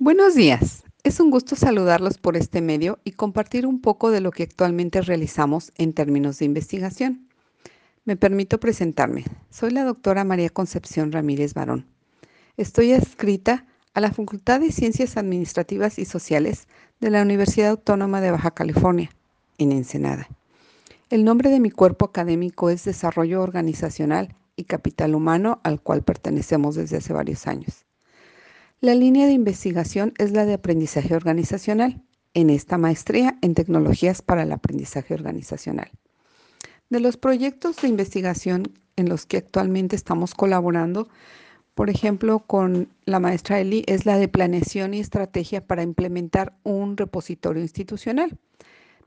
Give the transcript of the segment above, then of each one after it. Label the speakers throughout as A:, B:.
A: Buenos días. Es un gusto saludarlos por este medio y compartir un poco de lo que actualmente realizamos en términos de investigación. Me permito presentarme. Soy la doctora María Concepción Ramírez Barón. Estoy adscrita a la Facultad de Ciencias Administrativas y Sociales de la Universidad Autónoma de Baja California, en Ensenada. El nombre de mi cuerpo académico es Desarrollo Organizacional y Capital Humano, al cual pertenecemos desde hace varios años. La línea de investigación es la de aprendizaje organizacional, en esta maestría en tecnologías para el aprendizaje organizacional. De los proyectos de investigación en los que actualmente estamos colaborando, por ejemplo, con la maestra Eli, es la de planeación y estrategia para implementar un repositorio institucional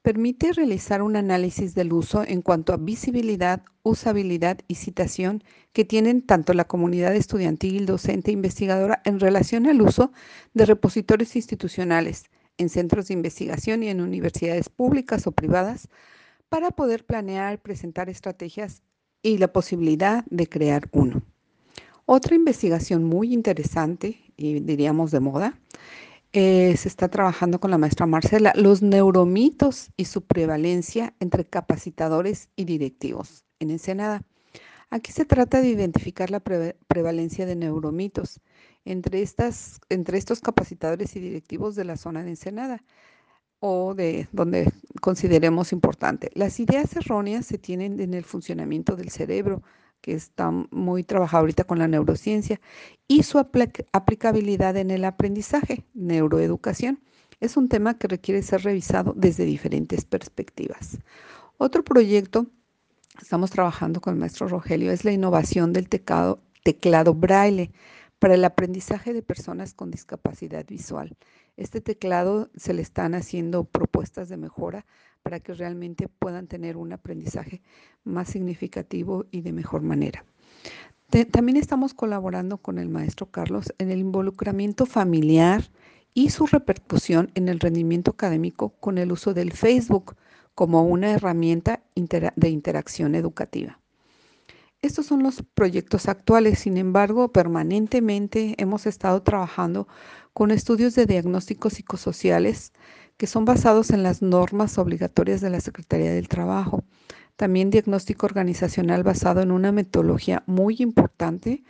A: permite realizar un análisis del uso en cuanto a visibilidad, usabilidad y citación que tienen tanto la comunidad estudiantil, docente e investigadora en relación al uso de repositorios institucionales en centros de investigación y en universidades públicas o privadas para poder planear, presentar estrategias y la posibilidad de crear uno. Otra investigación muy interesante y diríamos de moda eh, se está trabajando con la maestra Marcela, los neuromitos y su prevalencia entre capacitadores y directivos en Ensenada. Aquí se trata de identificar la prevalencia de neuromitos entre, estas, entre estos capacitadores y directivos de la zona de Ensenada o de donde consideremos importante. Las ideas erróneas se tienen en el funcionamiento del cerebro, que está muy trabajado ahorita con la neurociencia, y su aplicabilidad en el aprendizaje, neuroeducación. Es un tema que requiere ser revisado desde diferentes perspectivas. Otro proyecto, estamos trabajando con el maestro Rogelio, es la innovación del teclado, teclado braille para el aprendizaje de personas con discapacidad visual. Este teclado se le están haciendo propuestas de mejora para que realmente puedan tener un aprendizaje más significativo y de mejor manera. también estamos colaborando con el maestro Carlos en el involucramiento familiar y su repercusión en el rendimiento académico con el uso del Facebook como una herramienta de interacción educativa. Estos son los proyectos actuales, sin embargo, permanentemente hemos estado trabajando con estudios de diagnósticos psicosociales que son basados en las normas obligatorias de la Secretaría del Trabajo. También diagnóstico organizacional basado en una metodología muy importante,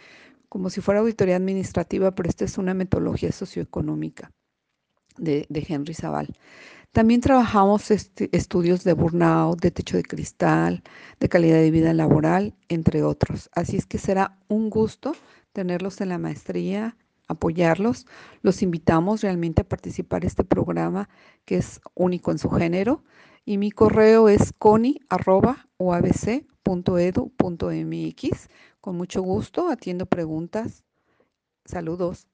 A: como si fuera auditoría administrativa, pero esta es una metodología socioeconómica de, Henry Zaval. También trabajamos estudios de burnout, de techo de cristal, de calidad de vida laboral, entre otros. Así es que será un gusto tenerlos en la maestría apoyarlos. Los invitamos realmente a participar en este programa que es único en su género. Y mi correo es coni.uabc.edu.mx. Con mucho gusto atiendo preguntas. Saludos.